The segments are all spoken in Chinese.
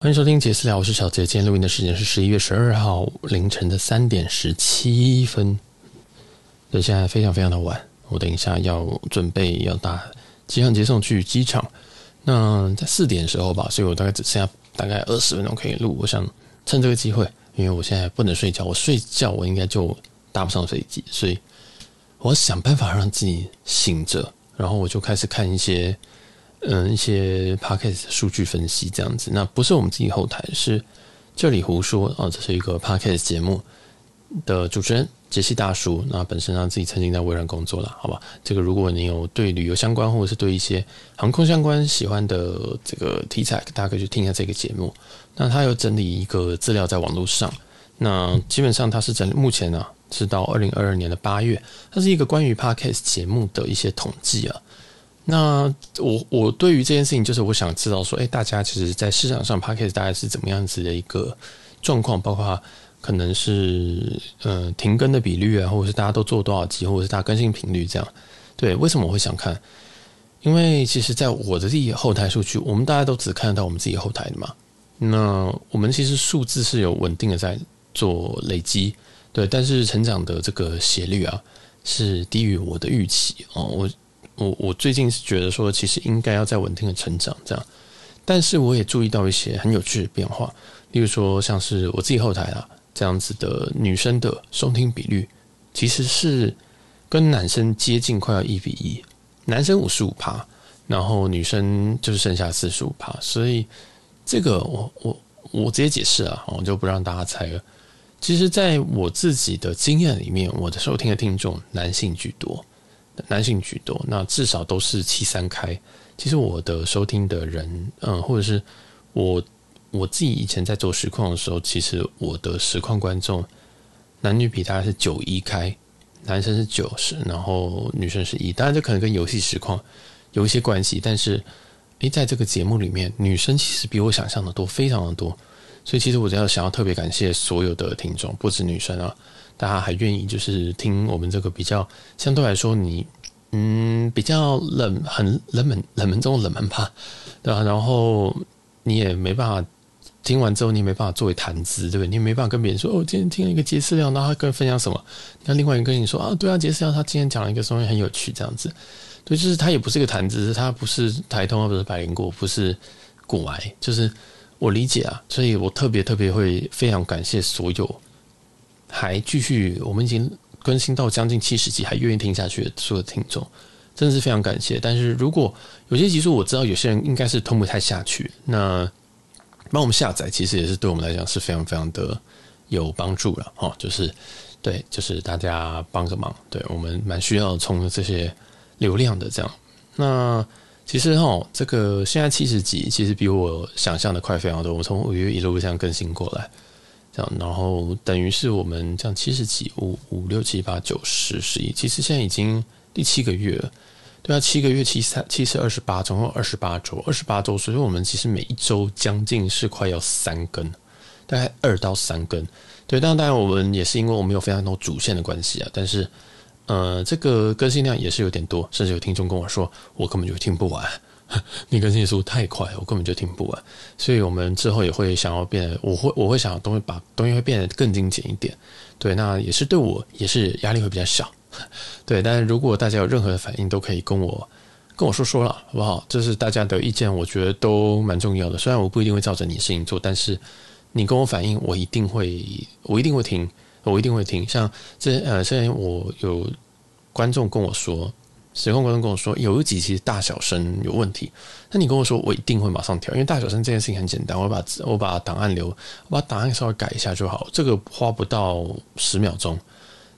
欢迎收听杰私聊，我是小杰。今天录音的时间是十一月十二号凌晨的三点十七分，所以现在非常非常的晚。我等一下要准备要搭机场接送去机场。那在四点的时候吧，所以我大概只剩下大概二十分钟可以录。我想趁这个机会，因为我现在不能睡觉，我睡觉我应该就搭不上飞机，所以我想办法让自己醒着，然后我就开始看一些。嗯，一些 podcast 数据分析这样子，那不是我们自己后台，是这里胡说啊，这是一个 podcast 节目的主持人杰西大叔，那本身他自己曾经在微软工作了，好吧？这个如果你有对旅游相关，或者是对一些航空相关喜欢的这个题材，大家可以去听一下这个节目。那他有整理一个资料在网络上，那基本上他是整理目前呢、是到二零二二年的八月，它是一个关于 podcast 节目的一些统计啊。那我我对于这件事情，就是我想知道说，哎，大家其实，在市场上 Podcast 大概是怎么样子的一个状况？包括可能是呃停更的比率啊，或者是大家都做多少集，或者是大家更新频率这样。对，为什么我会想看？因为其实，在我的自己后台数据，我们大家都只看得到我们自己后台的嘛。那我们其实数字是有稳定的在做累积，对，但是成长的这个斜率啊，是低于我的预期哦，我。我我最近是觉得说，其实应该要再稳定的成长这样，但是我也注意到一些很有趣的变化，例如说像是我自己后台啊这样子的女生的收听比率，其实是跟男生接近，快要一比一，男生五十五趴，然后女生就是剩下四十五趴，所以这个我我我直接解释啊，我就不让大家猜了。其实，在我自己的经验里面，我的收听的听众男性居多。男性居多，那至少都是七三开。其实我的收听的人，嗯，或者是我我自己以前在做实况的时候，其实我的实况观众男女比大概是九一开，男生是九十，然后女生是一。当然这可能跟游戏实况有一些关系，但是诶，在这个节目里面，女生其实比我想象的多，非常的多。所以其实我只要想要特别感谢所有的听众，不止女生啊。大家还愿意就是听我们这个比较相对来说你嗯比较冷很冷门冷门中冷门吧，对吧？然后你也没办法听完之后你也没办法作为谈资，对不对？你也没办法跟别人说哦，今天听了一个杰私聊，然后他跟分享什么？那另外一个跟你说啊，对啊，杰私聊他今天讲了一个东西很有趣，这样子，对，就是他也不是一个谈资，他不是台通，不是百灵果，不是股癌，就是我理解啊，所以我特别特别会非常感谢所有。还继续，我们已经更新到将近七十集，还愿意听下去的所有听众，真的是非常感谢。但是如果有些集数我知道有些人应该是通不太下去，那帮我们下载，其实也是对我们来讲是非常非常的有帮助了哈。就是对，就是大家帮个忙，对我们蛮需要冲这些流量的这样。那其实哈，这个现在七十集，其实比我想象的快非常多。我从五月一路这样更新过来。然后等于是我们这样七十几五五六七八九十十一，其实现在已经第七个月了，对啊，七个月七三七四二十八，总共二十八周，二十八周，所以我们其实每一周将近是快要三更，大概二到三更，对，但当然我们也是因为我们有非常多主线的关系啊，但是呃，这个更新量也是有点多，甚至有听众跟我说，我根本就听不完。你更新的速度太快，我根本就听不完，所以我们之后也会想要变，我会我会想要东西把东西会变得更精简一点，对，那也是对我也是压力会比较小，对，但是如果大家有任何的反应，都可以跟我跟我说说了，好不好？这是大家的意见，我觉得都蛮重要的。虽然我不一定会照着你的事情做，但是你跟我反应，我一定会我一定会听，我一定会听。像这呃，现在我有观众跟我说。实况观众跟我说，有一集其实大小声有问题，那你跟我说，我一定会马上调，因为大小声这件事情很简单，我把我把档案留，我把档案稍微改一下就好，这个花不到十秒钟，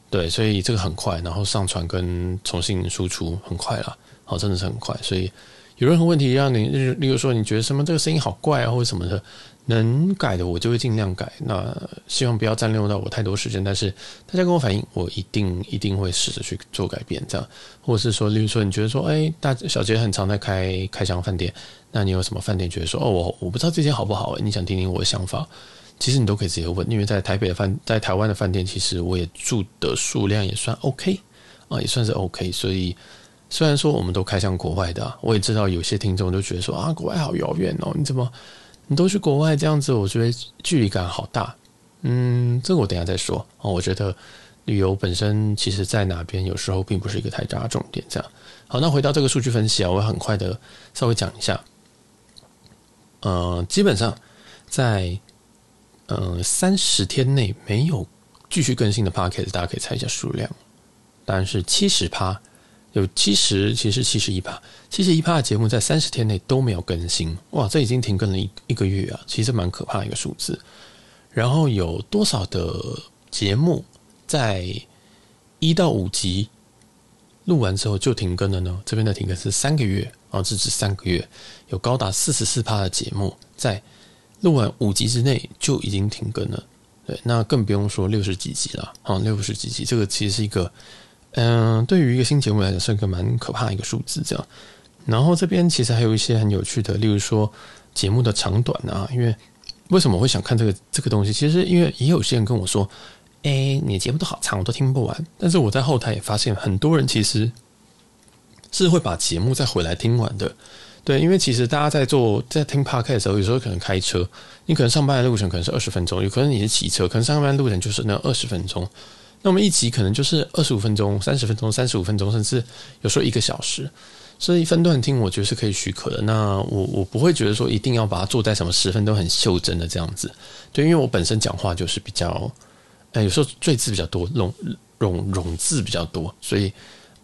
对，所以这个很快，然后上传跟重新输出很快啦，好，真的是很快，所以有任何问题让你，例如说你觉得什么这个声音好怪啊，或者什么的。能改的我就会尽量改，那希望不要占用到我太多时间。但是大家跟我反映，我一定一定会试着去做改变，这样，或者是说，例如说，你觉得说，哎，大小杰很常在开开箱饭店，那你有什么饭店觉得说，哦，我我不知道这间好不好，你想听听我的想法，其实你都可以直接问，因为在台北的饭，在台湾的饭店，其实我也住的数量也算 OK 啊，也算是 OK。所以虽然说我们都开向国外的，我也知道有些听众都觉得说啊，国外好遥远哦，你怎么？你都去国外这样子，我觉得距离感好大。嗯，这个我等下再说哦。我觉得旅游本身其实在哪边有时候并不是一个太大的重点。这样好，那回到这个数据分析啊，我很快的稍微讲一下。呃，基本上在呃三十天内没有继续更新的 Podcast，大家可以猜一下数量。当然是七十趴，有七十，其实七十一趴，七十一趴的节目在三十天内都没有更新。哇，这已经停更了一一个月啊，其实蛮可怕的一个数字。然后有多少的节目在一到五集录完之后就停更了呢？这边的停更是三个月啊，这是三个月，有高达四十四趴的节目在录完五集之内就已经停更了。对，那更不用说六十几集了啊，六十几集，这个其实是一个嗯、对于一个新节目来讲是一个蛮可怕的一个数字。这样，然后这边其实还有一些很有趣的，例如说节目的长短啊，因为。为什么会想看这个这个东西？其实因为也有些人跟我说：“哎，你的节目都好长，我都听不完。”但是我在后台也发现，很多人其实是会把节目再回来听完的。对，因为其实大家在做在听 Podcast 的时候，有时候可能开车，你可能上班的路程可能是二十分钟，有可能你是骑车，可能上班的路程就是那二十分钟。那我们一集可能就是二十五分钟、三十分钟、三十五分钟，甚至有时候一个小时。所以分段听，我觉得是可以许可的。那我我不会觉得说一定要把它做在什么十分都很袖珍的这样子。对，因为我本身讲话就是比较，呃，有时候赘字比较多，冗冗冗字比较多，所以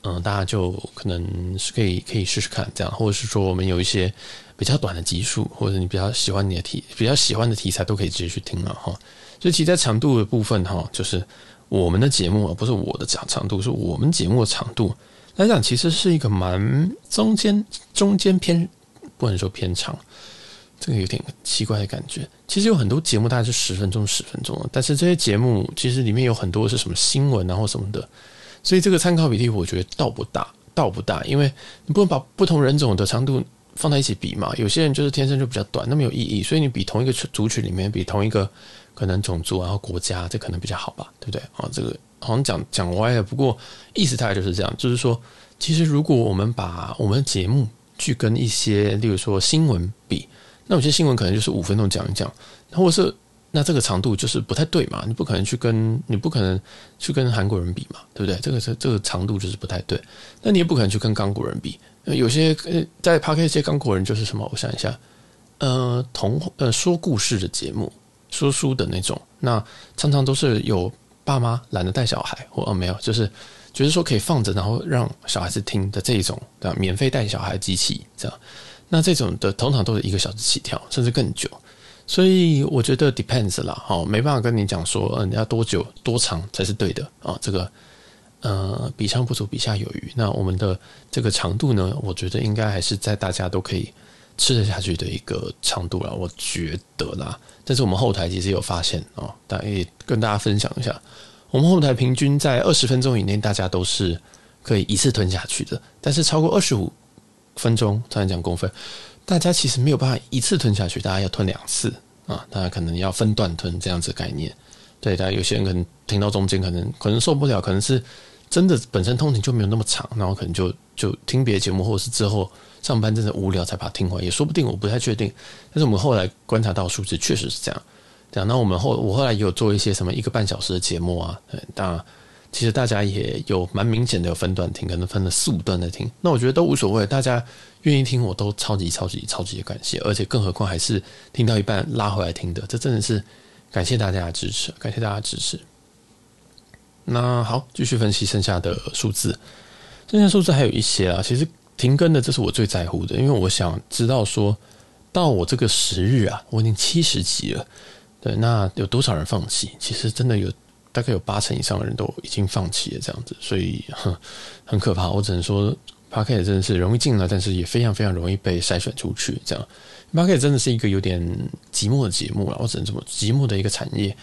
嗯，大家就可能是可以可以试试看这样，或者是说我们有一些比较短的集数，或者你比较喜欢你的题，比较喜欢的题材都可以直接去听了哈。所以其实在长度的部分哈，就是我们的节目啊，不是我的讲长度，是我们节目的长度。来讲，其实是一个蛮中间、中间偏，不能说偏长，这个有点奇怪的感觉。其实有很多节目大概是十分钟、十分钟，但是这些节目其实里面有很多是什么新闻然后什么的，所以这个参考比例我觉得倒不大，倒不大，因为你不能把不同人种的长度放在一起比嘛。有些人就是天生就比较短，那么有意义，所以你比同一个族群里面，比同一个可能种族然后国家，这可能比较好吧，对不对啊？这个。好像讲讲歪了，不过意思大概就是这样，就是说，其实如果我们把我们的节目去跟一些，例如说新闻比，那有些新闻可能就是五分钟讲一讲，或者是那这个长度就是不太对嘛，你不可能去跟你不可能去跟韩国人比嘛，对不对？这个是这个长度就是不太对，那你也不可能去跟刚果人比，有些在 Podcast 一些刚果人就是什么，我想一下，呃，童呃说故事的节目，说书的那种，那常常都是有。爸妈懒得带小孩，或哦没有，就是就是说可以放着，然后让小孩子听的这一种，对吧？免费带小孩机器这样，那这种的通常都是一个小时起跳，甚至更久。所以我觉得 depends 啦，哦，没办法跟你讲说，嗯，要多久多长才是对的啊？这个呃，比上不足，比下有余。那我们的这个长度呢，我觉得应该还是在大家都可以吃得下去的一个长度了，我觉得啦。但是我们后台其实有发现哦，大家也跟大家分享一下，我们后台平均在二十分钟以内，大家都是可以一次吞下去的。但是超过二十五分钟，突然讲公分，大家其实没有办法一次吞下去，大家要吞两次啊，大家可能要分段吞这样子概念。对，大家有些人可能听到中间，可能可能受不了，可能是真的本身通勤就没有那么长，然后可能就就听别的节目，或者是之后。上班真的无聊才把它听完，也说不定，我不太确定。但是我们后来观察到数字确实是这样。这样，那我们后我后来也有做一些什么一个半小时的节目啊，当然其实大家也有蛮明显的有分段听，可能分了四五段在听。那我觉得都无所谓，大家愿意听我都超级超级超级的感谢，而且更何况还是听到一半拉回来听的，这真的是感谢大家的支持，感谢大家支持。那好，继续分析剩下的数字，剩下数字还有一些啊，其实。停更的，这是我最在乎的，因为我想知道说，到我这个时日啊，我已经七十级了，对，那有多少人放弃？其实真的有，大概有八成以上的人都已经放弃了这样子，所以，很可怕。我只能说，Podcast 真的是容易进来，但是也非常非常容易被筛选出去。这样，Podcast 真的是一个有点寂寞的节目了，我只能这么寂寞的一个产业。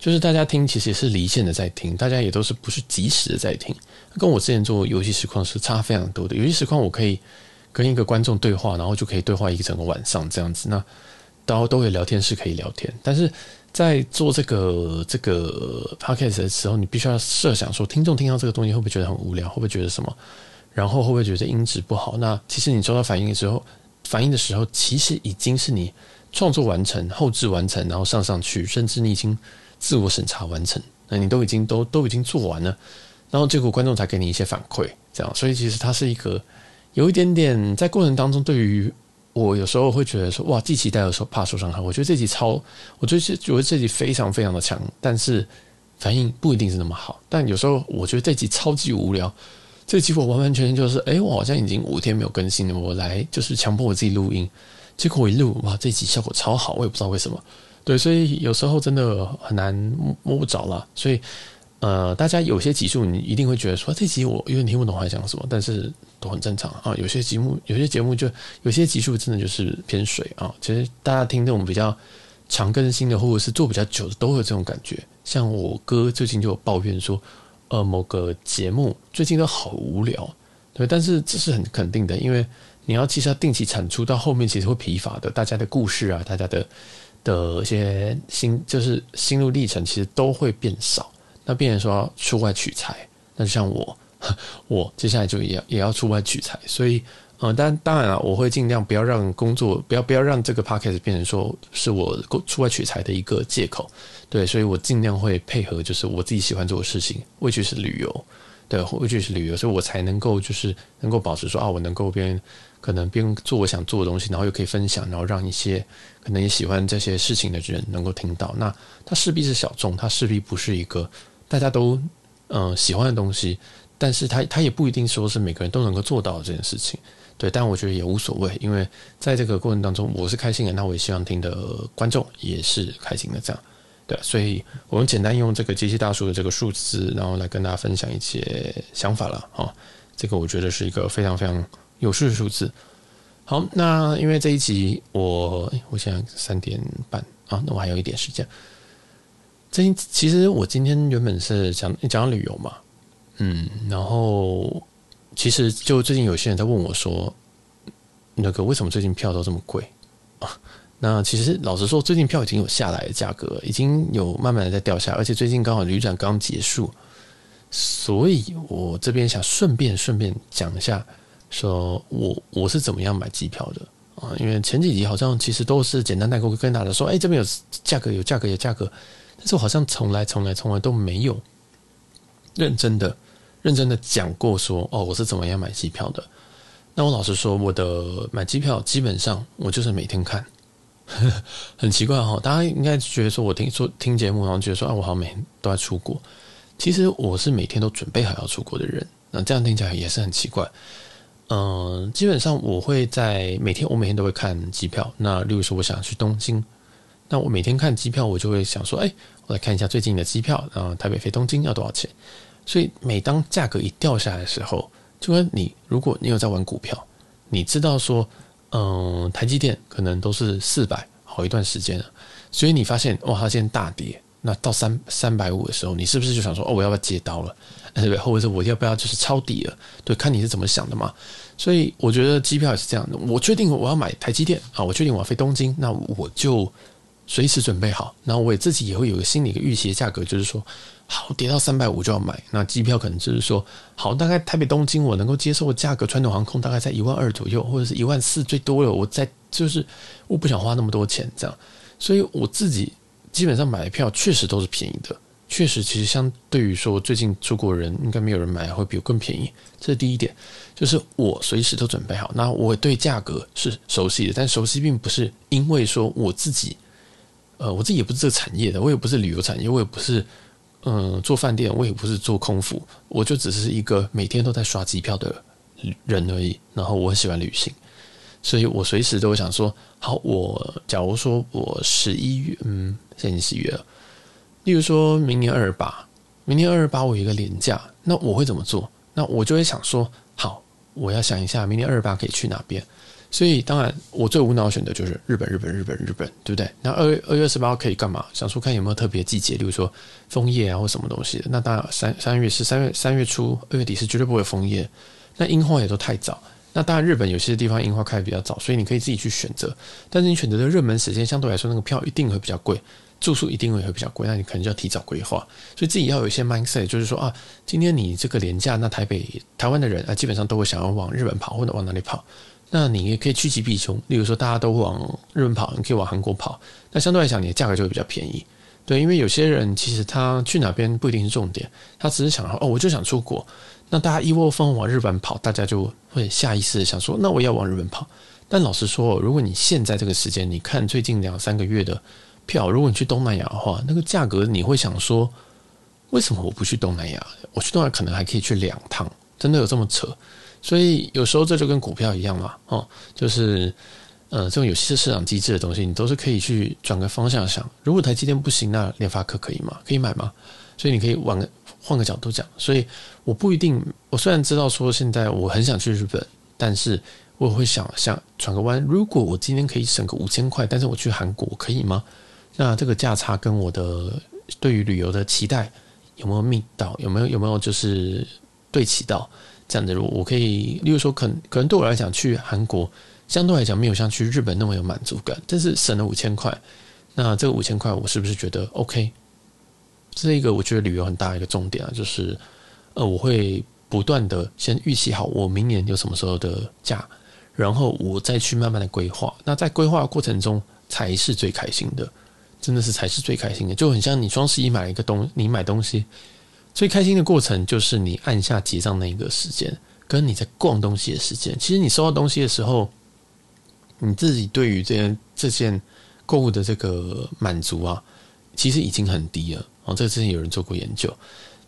就是大家听，其实也是离线的在听，大家也都是不是即时的在听，跟我之前做游戏实况是差非常多的。游戏实况我可以跟一个观众对话，然后就可以对话一个整个晚上这样子，那都都有聊天室可以聊天。但是在做这个这个 podcast 的时候，你必须要设想说，听众听到这个东西会不会觉得很无聊，会不会觉得什么，然后会不会觉得音质不好？那其实你收到反应的时候，反应的时候，其实已经是你创作完成、后置完成，然后上上去，甚至你已经自我审查完成，那你都已经都都已经做完了，然后结果观众才给你一些反馈，这样，所以其实它是一个有一点点在过程当中，对于我有时候会觉得说，哇，既期待的时候怕受伤害。我觉得这集超，我觉得觉得这集非常非常的强，但是反应不一定是那么好。但有时候我觉得这集超级无聊，这集我完完全全就是，哎，我好像已经五天没有更新了，我来就是强迫我自己录音。结果我一录，哇，这集效果超好，我也不知道为什么。对，所以有时候真的很难摸不着了。所以，呃，大家有些集数你一定会觉得说，这集我有点听不懂他在讲什么，但是都很正常啊。有些节目，有些节目就有些集数真的就是偏水啊。其实大家听这种比较常更新的，或者是做比较久的，都会有这种感觉。像我哥最近就有抱怨说，呃，某个节目最近都好无聊。对，但是这是很肯定的，因为。你要其实要定期产出，到后面其实会疲乏的。大家的故事啊，大家的的一些心，就是心路历程，其实都会变少。那变成说要出外取材，那就像我，我接下来就也要也要出外取材。所以，呃，但当然了，我会尽量不要让工作，不要不要让这个 podcast 变成说是我出外取材的一个借口。对，所以我尽量会配合，就是我自己喜欢做的事情，未去是旅游，对，未去是旅游，所以我才能够就是能够保持说啊，我能够边。可能边做我想做的东西，然后又可以分享，然后让一些可能也喜欢这些事情的人能够听到。那它势必是小众，它势必不是一个大家都嗯、喜欢的东西。但是它它也不一定说是每个人都能够做到这件事情。对，但我觉得也无所谓，因为在这个过程当中我是开心的，那我也希望听的观众也是开心的。这样对，所以我们简单用这个机器大叔的这个数字，然后来跟大家分享一些想法了啊、哦。这个我觉得是一个非常非常。有趣的数字，好，那因为这一集我我想三点半啊，那我还有一点时间。这其实我今天原本是讲讲旅游嘛，嗯，然后其实就最近有些人在问我说，那个为什么最近票都这么贵？那其实老实说，最近票已经有下来的价格，已经有慢慢的在掉下，而且最近刚好旅展刚结束，所以我这边想顺便顺便讲一下。说我我是怎么样买机票的啊？因为前几集好像其实都是简单带过跟大家说，哎，这边有价格，有价格，有价格，但是我好像从来从来从来都没有认真的认真的讲过说，哦，我是怎么样买机票的。那我老实说，我的买机票基本上我就是每天看，很奇怪哈，大家应该觉得说我听说听节目，然后觉得说，啊，我好像每天都在出国，其实我是每天都准备好要出国的人，那这样听起来也是很奇怪。嗯，基本上我会在每天，我每天都会看机票。那例如说，我想去东京，那我每天看机票，我就会想说，哎，我来看一下最近的机票，然后台北飞东京要多少钱？所以每当价格一掉下来的时候，就跟你，如果你有在玩股票，你知道说，嗯，台积电可能都是四百好一段时间了，所以你发现哇，它现在大跌，那到三三百五的时候，你是不是就想说，哦，我要不要接刀了？对不对？或者是我要不要就是抄底了？对，看你是怎么想的嘛。所以我觉得机票也是这样的。我确定我要买台积电啊，我确定我要飞东京，那我就随时准备好。然后我也自己也会有个心理的预期的价格，就是说，好，跌到三百五就要买。那机票可能就是说，好，大概台北东京我能够接受的价格，传统航空大概在一万二左右，或者是一万四最多了。我在就是我不想花那么多钱这样，所以我自己基本上买的票确实都是便宜的。确实，其实相对于说，最近出国人应该没有人买，会比我更便宜。这是第一点，就是我随时都准备好。那我对价格是熟悉的，但熟悉并不是因为说我自己，呃，我自己也不是这个产业的，我也不是旅游产业，我也不是嗯、做饭店，我也不是做空服，我就只是一个每天都在刷机票的人而已。然后我很喜欢旅行，所以我随时都会想说，好，我假如说我十一月，嗯，现在已经十一月了。例如说明年二二八，明年二二八我有一个年假，那我会怎么做？那我就会想说，好，我要想一下明年二二八可以去哪边。所以当然，我最无脑选的就是日本，日本，日本，日本，对不对？那二月二月二十八号可以干嘛？想说看有没有特别季节，例如说枫叶啊或什么东西。那当然三三月是三月三月初二月底是绝对不会枫叶。那樱花也都太早。那当然日本有些地方樱花开的比较早，所以你可以自己去选择。但是你选择的热门时间相对来说，那个票一定会比较贵。住宿一定会会比较贵，那你可能就要提早规划，所以自己要有一些 mindset，就是说啊，今天你这个廉价，那台北、台湾的人啊，基本上都会想要往日本跑或者往哪里跑，那你也可以趋吉避凶。例如说，大家都往日本跑，你可以往韩国跑，那相对来讲，你的价格就会比较便宜。对，因为有些人其实他去哪边不一定是重点，他只是想说哦，我就想出国。那大家一窝蜂往日本跑，大家就会下意识的想说，那我要往日本跑。但老实说，如果你现在这个时间，你看最近两三个月的票，如果你去东南亚的话，那个价格你会想说，为什么我不去东南亚？我去东南亚可能还可以去两趟，真的有这么扯？所以有时候这就跟股票一样嘛，哦，就是呃，这种有些市场机制的东西，你都是可以去转个方向想。如果台积电不行，那联发科可以吗？可以买吗？所以你可以往换个角度讲。所以我不一定，我虽然知道说现在我很想去日本，但是我会想想转个弯。如果我今天可以省个五千块，但是我去韩国可以吗？那这个价差跟我的对于旅游的期待有没有密到？有没有有没有就是对齐到？这样的，我可以，例如说可，可能可能对我来讲，去韩国相对来讲没有像去日本那么有满足感，但是省了五千块，那这个五千块，我是不是觉得 OK？这一个我觉得旅游很大一个重点啊，就是呃，我会不断的先预期好我明年有什么时候的假，然后我再去慢慢的规划。那在规划过程中才是最开心的，真的是才是最开心的，就很像你双十一买了一个东，你买东西。最开心的过程就是你按下结账那一个时间，跟你在逛东西的时间。其实你收到东西的时候，你自己对于这件这件购物的这个满足啊，其实已经很低了。哦，这个之前有人做过研究，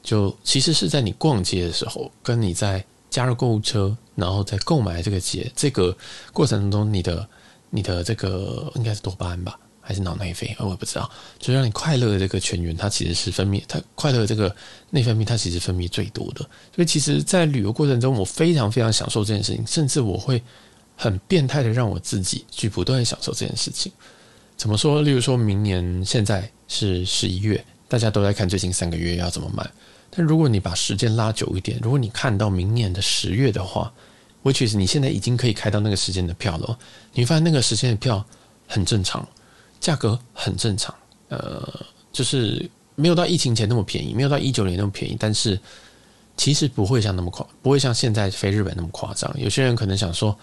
就其实是在你逛街的时候，跟你在加入购物车，然后在购买这个节这个过程中，你的你的这个应该是多巴胺吧。还是脑内啡，我也不知道。就让你快乐的这个泉源，它其实是分泌，它快乐的这个内分泌，它其实分泌最多的。所以，其实，在旅游过程中，我非常非常享受这件事情，甚至我会很变态的让我自己去不断享受这件事情。怎么说？例如说明年现在是十一月，大家都在看最近三个月要怎么买。但如果你把时间拉久一点，如果你看到明年的十月的话，which is 你现在已经可以开到那个时间的票了，你会发现那个时间的票很正常。价格很正常，呃，就是没有到疫情前那么便宜，没有到一九年那么便宜，但是其实不会像那么夸，不会像现在飞日本那么夸张。有些人可能想说，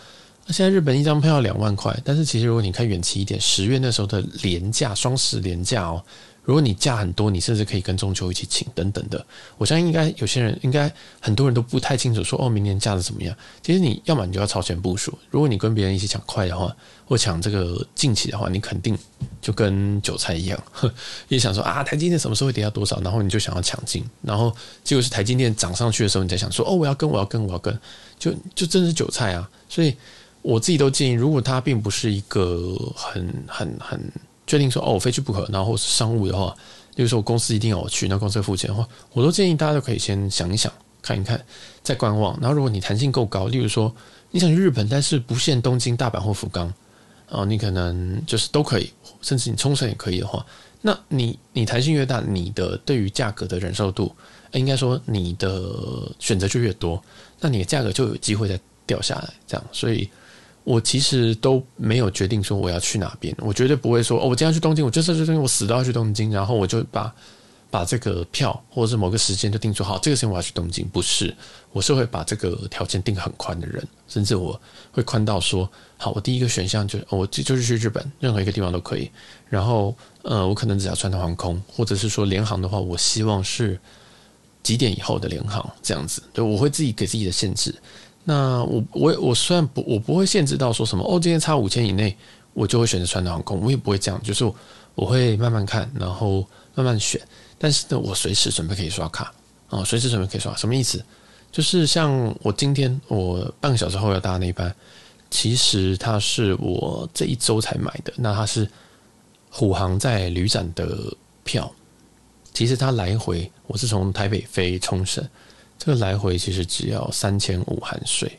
那现在日本一张票要两万块，但是其实如果你看远期一点，十月那时候的廉价，双十廉价哦。如果你假很多，你甚至可以跟中秋一起请等等的。我相信应该有些人，应该很多人都不太清楚说哦，明年假的怎么样？其实你要么你就要超前部署。如果你跟别人一起抢快的话，或抢这个近期的话，你肯定就跟韭菜一样，也想说啊，台积电什么时候会跌到多少？然后你就想要抢进，然后结果是台积电涨上去的时候，你在想说哦，我要跟，我要跟，我要跟，就就真的是韭菜啊！所以我自己都建议，如果它并不是一个很很很。决定说哦，我非去不可，然后是商务的话，例如说我公司一定要我去，那公司付钱的话，我都建议大家都可以先想一想，看一看，再观望。然后如果你弹性够高，例如说你想去日本，但是不限东京、大阪或福冈，哦，你可能就是都可以，甚至你冲绳也可以的话，那你你弹性越大，你的对于价格的忍受度，应该说你的选择就越多，那你的价格就有机会再掉下来，这样，所以。我其实都没有决定说我要去哪边，我绝对不会说哦，我今天要去东京，我就是去东京，我死都要去东京，然后我就把把这个票或者是某个时间就定出好，这个时间我要去东京。不是，我是会把这个条件定很宽的人，甚至我会宽到说，好，我第一个选项就我就是去日本，任何一个地方都可以。然后呃，我可能只要川航航空，或者是说联航的话，我希望是几点以后的联航这样子，对，我会自己给自己的限制。那我我我虽然不我不会限制到说什么哦，今天差五千以内我就会选择川航航空，我也不会这样，就是我会慢慢看，然后慢慢选。但是呢，我随时准备可以刷卡啊，随时准备可以刷。什么意思？就是像我今天我半个小时后要搭那班，其实它是我这一周才买的。那它是虎航在旅展的票，其实它来回我是从台北飞冲绳。这个来回其实只要三千五含税，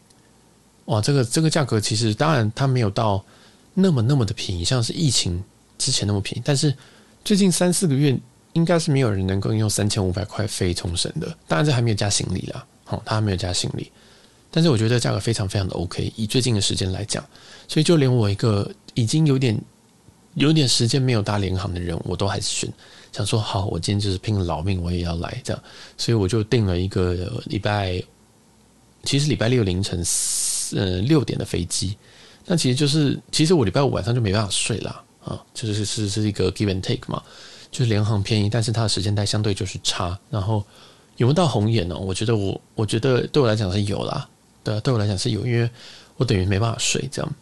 哇！这个这个价格其实当然它没有到那么那么的便宜，像是疫情之前那么便宜。但是最近三四个月应该是没有人能够用三千五百块飞冲绳的。当然这还没有加行李啦，好，它还没有加行李。但是我觉得价格非常非常的 OK，以最近的时间来讲，所以就连我一个已经有点有点时间没有搭联航的人，我都还是选。想说好，我今天就是拼了老命，我也要来这样，所以我就订了一个礼拜，其实礼拜六凌晨四呃六点的飞机，那其实就是，其实我礼拜五晚上就没办法睡啦。啊，就是是是一个 give and take 嘛，就是联航便宜，但是它的时间带相对就是差。然后有没有到红眼呢？我觉得我我觉得对我来讲是有啦，对，对我来讲是有，因为我等于没办法睡，这样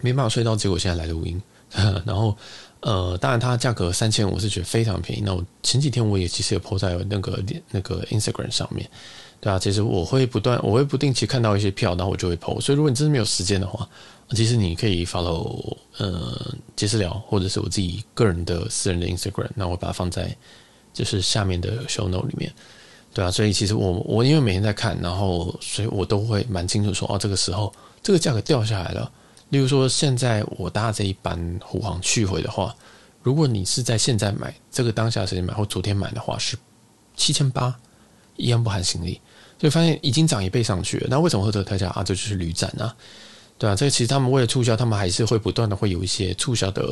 没办法睡到结果现在来录音。然后呃，当然它价格三千，我是觉得非常便宜。那我前几天我也其实有 po 在那个那个 Instagram 上面。对啊，其实我会不断，我会不定期看到一些票，然后我就会 po。所以如果你真的没有时间的话，其实你可以 follow 呃杰私聊，或者是我自己个人的私人的 Instagram，那我把它放在就是下面的 show note 里面。对啊，所以其实我我因为每天在看，然后所以我都会蛮清楚说，哦，这个时候这个价格掉下来了。例如说现在我搭这一班虎航去回的话，如果你是在现在买这个当下时间买或昨天买的话，是七千八，一样不含行李。就发现已经涨一倍上去了，那为什么会这个特价啊？这就是旅展啊，对啊，这个其实他们为了促销，他们还是会不断的会有一些促销的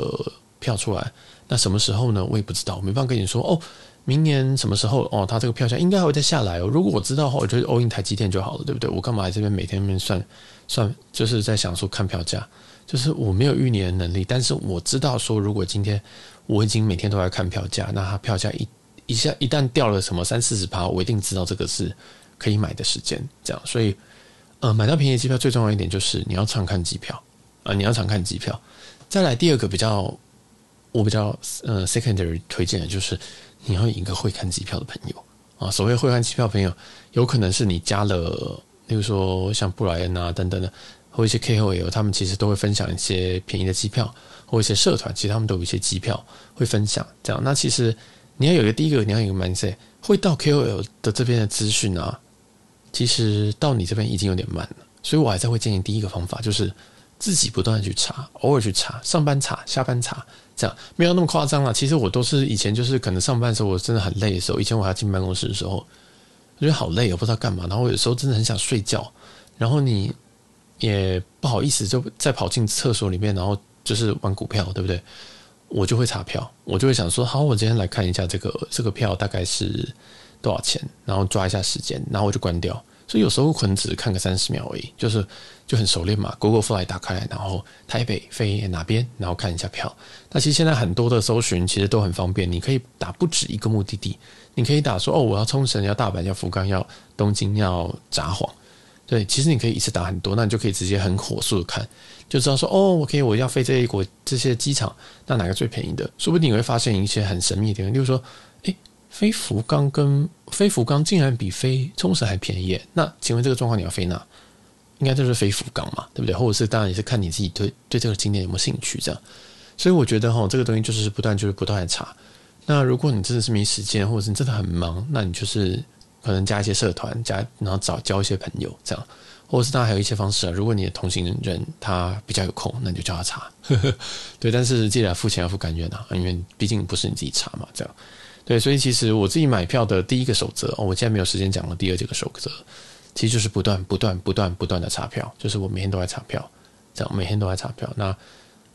票出来。那什么时候呢？我也不知道，我没办法跟你说哦。明年什么时候哦？它这个票价应该还会再下来哦。如果我知道的话，我就 all in 台积电就好了，对不对？我干嘛在这边每天面算算，就是在想说看票价，就是我没有预年能力，但是我知道说，如果今天我已经每天都在看票价，那它票价一一下一旦掉了什么三四十趴，我一定知道这个是。可以买的时间，这样，所以，呃，买到便宜机票最重要一点就是你要常看机票啊、你要常看机票。再来第二个比较，我比较呃 secondary 推荐的就是你要一个会看机票的朋友啊。所谓会看机票朋友，有可能是你加了，例如说像布莱恩啊等等的，或一些 KOL，他们其实都会分享一些便宜的机票，或一些社团，其实他们都有一些机票会分享。这样，那其实你要有一个第一个，你要有一个 mindset，会到 KOL 的这边的资讯啊。其实到你这边已经有点慢了，所以我还是会建议第一个方法就是自己不断的去查，偶尔去查，上班查，下班查，这样没有那么夸张了。其实我都是以前就是可能上班的时候我真的很累的时候，以前我还要进办公室的时候，觉得好累，我不知道干嘛，然后有时候真的很想睡觉，然后你也不好意思就再跑进厕所里面，然后就是玩股票，对不对？我就会查票，我就会想说，好，我今天来看一下这个这个票大概是。多少钱？然后抓一下时间，然后我就关掉。所以有时候可能只看个三十秒而已，就是就很熟练嘛。Google Fly 打开，然后台北飞哪边，然后看一下票。那其实现在很多的搜寻其实都很方便，你可以打不止一个目的地，你可以打说哦，我要冲绳，要大阪，要福冈，要东京，要札幌。对，其实你可以一次打很多，那你就可以直接很火速的看，就知道说哦，OK，我要飞这一国这些机场，那哪个最便宜的？说不定你会发现一些很神秘的地方，例如说，飞福冈跟飞福冈竟然比飞冲绳还便宜，那请问这个状况你要飞哪？应该就是飞福冈嘛，对不对？或者是当然也是看你自己对对这个景点有没有兴趣这样。所以我觉得哈，这个东西就是不断就是不断的查。那如果你真的是没时间，或者是你真的很忙，那你就是可能加一些社团，加然后找交一些朋友这样，或者是当然还有一些方式啊。如果你的同行人他比较有空，那你就叫他查。对，但是记得付钱要付甘愿啊，因为毕竟不是你自己查嘛，这样。对，所以其实我自己买票的第一个守则哦，我现在没有时间讲了。第二这个守则，其实就是不断、不断、不断、不断的查票，就是我每天都在查票，这样每天都在查票。那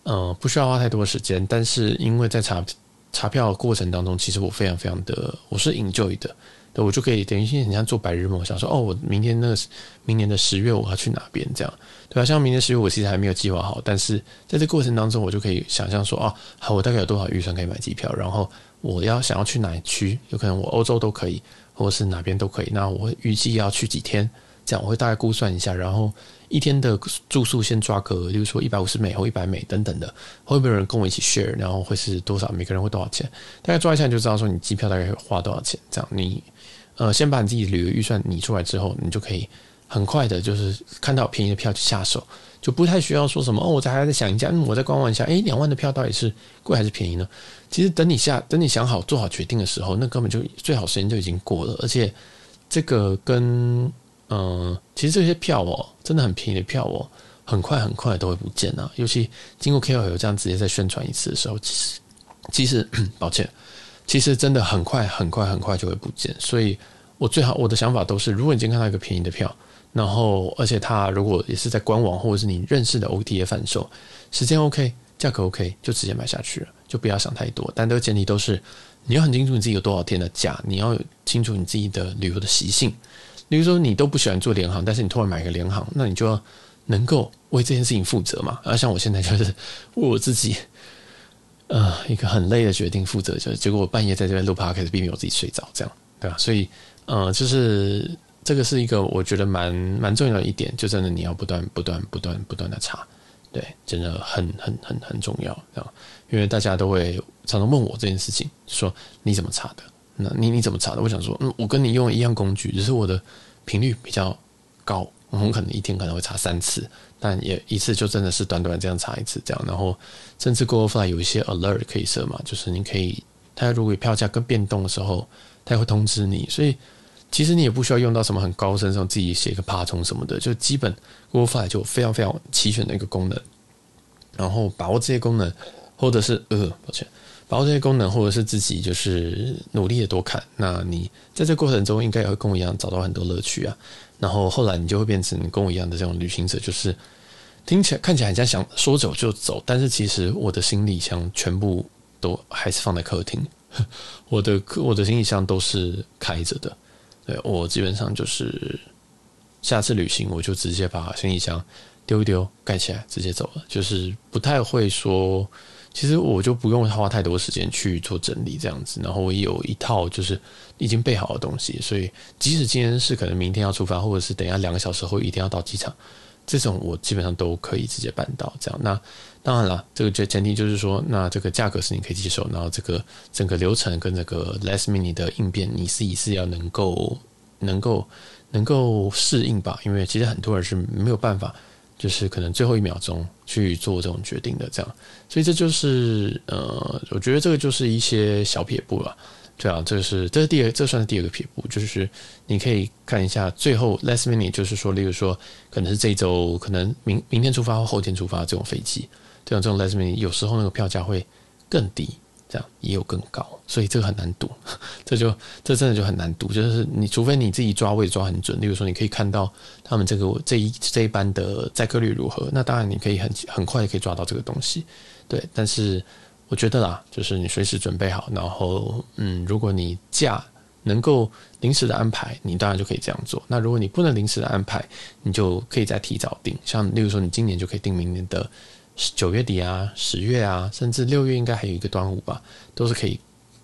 嗯、不需要花太多时间，但是因为在查查票的过程当中，其实我非常非常的我是 enjoy 的，对，我就可以等于现在像做白日梦，想说哦，我明天那个明年的十月我要去哪边这样，对啊，像明年十月我其实还没有计划好，但是在这过程当中，我就可以想象说啊，好，我大概有多少预算可以买机票，然后。我要想要去哪区，有可能我欧洲都可以，或者是哪边都可以。那我预计要去几天，这样我会大概估算一下，然后一天的住宿先抓个，例如说一百五十美或一百美等等的，会不会有人跟我一起 share？然后会是多少？每个人会多少钱？大概抓一下你就知道说你机票大概会花多少钱。这样你呃先把你自己旅游预算拟出来之后，你就可以很快的，就是看到便宜的票就下手。就不太需要说什么哦，我再还在想一下，嗯，我在观望一下，诶，两万的票到底是贵还是便宜呢？其实等你下，等你想好做好决定的时候，那根本就最好时间就已经过了。而且这个跟嗯、其实这些票哦，真的很便宜的票哦，很快很快都会不见啊。尤其经过 KOL 这样直接再宣传一次的时候，其实其实 抱歉，其实真的很快很快很快就会不见。所以我最好我的想法都是，如果你今天看到一个便宜的票。然后，而且他如果也是在官网或者是你认识的 OTA 贩售，时间 OK，价格 OK，就直接买下去了，就不要想太多。但这个前提都是你要很清楚你自己有多少天的假，你要清楚你自己的旅游的习性。比如说你都不喜欢做联航，但是你突然买个联航，那你就要能够为这件事情负责嘛。而像我现在就是为我自己，呃，一个很累的决定负责，就是结果我半夜在这边录 podcast，避免我自己睡着，这样对吧？所以，呃，就是这个是一个我觉得蛮蛮重要的一点，就真的你要不断不断不断不断的查，对，真的很很很很重要，这样，因为大家都会常常问我这件事情，说你怎么查的？那你你怎么查的？我想说，嗯，我跟你用一样工具，只是我的频率比较高，我们可能一天可能会查三次，但也一次就真的是短短这样查一次这样。然后甚至 GoFly 有一些 alert 可以设嘛，就是你可以，它如果票价跟变动的时候，它会通知你。所以其实你也不需要用到什么很高深，上自己写一个爬虫什么的，就基本 GoFly 就非常非常齐全的一个功能。然后把握这些功能，或者是呃，抱歉。把握这些功能，或者是自己就是努力的多看，那你在这过程中应该也会跟我一样找到很多乐趣啊。然后后来你就会变成跟我一样的这种旅行者，就是听起来看起来很像想说走就走，但是其实我的行李箱全部都还是放在客厅，我的我的行李箱都是开着的。对，我基本上就是下次旅行我就直接把行李箱丢一丢，盖起来直接走了，就是不太会说。其实我就不用花太多时间去做整理这样子，然后我有一套就是已经备好的东西，所以即使今天是可能明天要出发，或者是等一下两个小时后一定要到机场，这种我基本上都可以直接办到。这样，那当然了，这个前前提就是说，那这个价格是你可以接受，然后这个整个流程跟这个 last minute 的应变，你自己是要能够能够能够适应吧，因为其实很多人是没有办法。就是可能最后一秒钟去做这种决定的，这样，所以这就是呃，我觉得这个就是一些小撇步了，对啊，这是这是第二，这算是第二个撇步，就是你可以看一下最后 last minute，就是说，例如说可能是这周，可能明明天出发或后天出发这种飞机，这样这种 last minute 有时候那个票价会更低。这样也有更高，所以这个很难赌，这就这真的就很难赌。就是你除非你自己抓位抓很准，例如说你可以看到他们这个这一这一班的载客率如何，那当然你可以很很快可以抓到这个东西。对，但是我觉得啦，就是你随时准备好，然后嗯，如果你假能够临时的安排，你当然就可以这样做。那如果你不能临时的安排，你就可以再提早定。像例如说你今年就可以定明年的。九月底啊，十月啊，甚至六月应该还有一个端午吧，都是可以，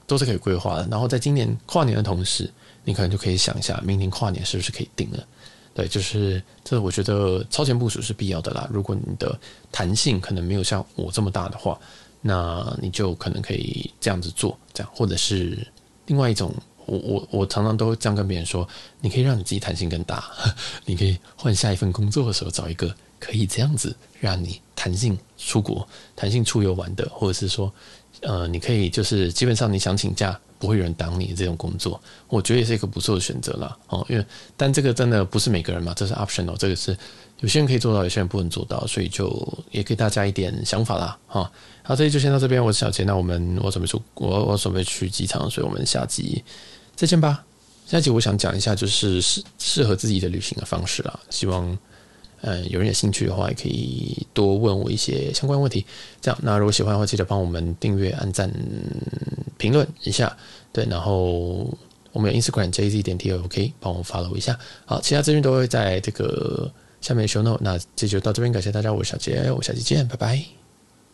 都是可以规划的。然后在今年跨年的同时，你可能就可以想一下，明年跨年是不是可以定了？对，就是这，我觉得超前部署是必要的啦。如果你的弹性可能没有像我这么大的话，那你就可能可以这样子做，这样，或者是另外一种，我我我常常都这样跟别人说，你可以让你自己弹性更大，你可以换下一份工作的时候找一个。可以这样子让你弹性出国、弹性出游玩的，或者是说，呃，你可以就是基本上你想请假不会有人挡你这种工作，我觉得也是一个不错的选择啦。哦。因为但这个真的不是每个人嘛，这是 optional，这个是有些人可以做到，有些人不能做到，所以就也给大家一点想法啦。哈，好，这期就先到这边，我是小杰，那我们我准备出我我准备去机场，所以我们下集再见吧。下集我想讲一下就是适适合自己的旅行的方式啦，希望。嗯，有人有兴趣的话，也可以多问我一些相关问题。这样，那如果喜欢的话，记得帮我们订阅、按赞、评论一下。对，然后我们有 Instagram JZ 点 TOK，帮我 follow 一下。好，其他资讯都会在这个下面 show note。那这就到这边，感谢大家，我是小杰，我下期见，拜拜。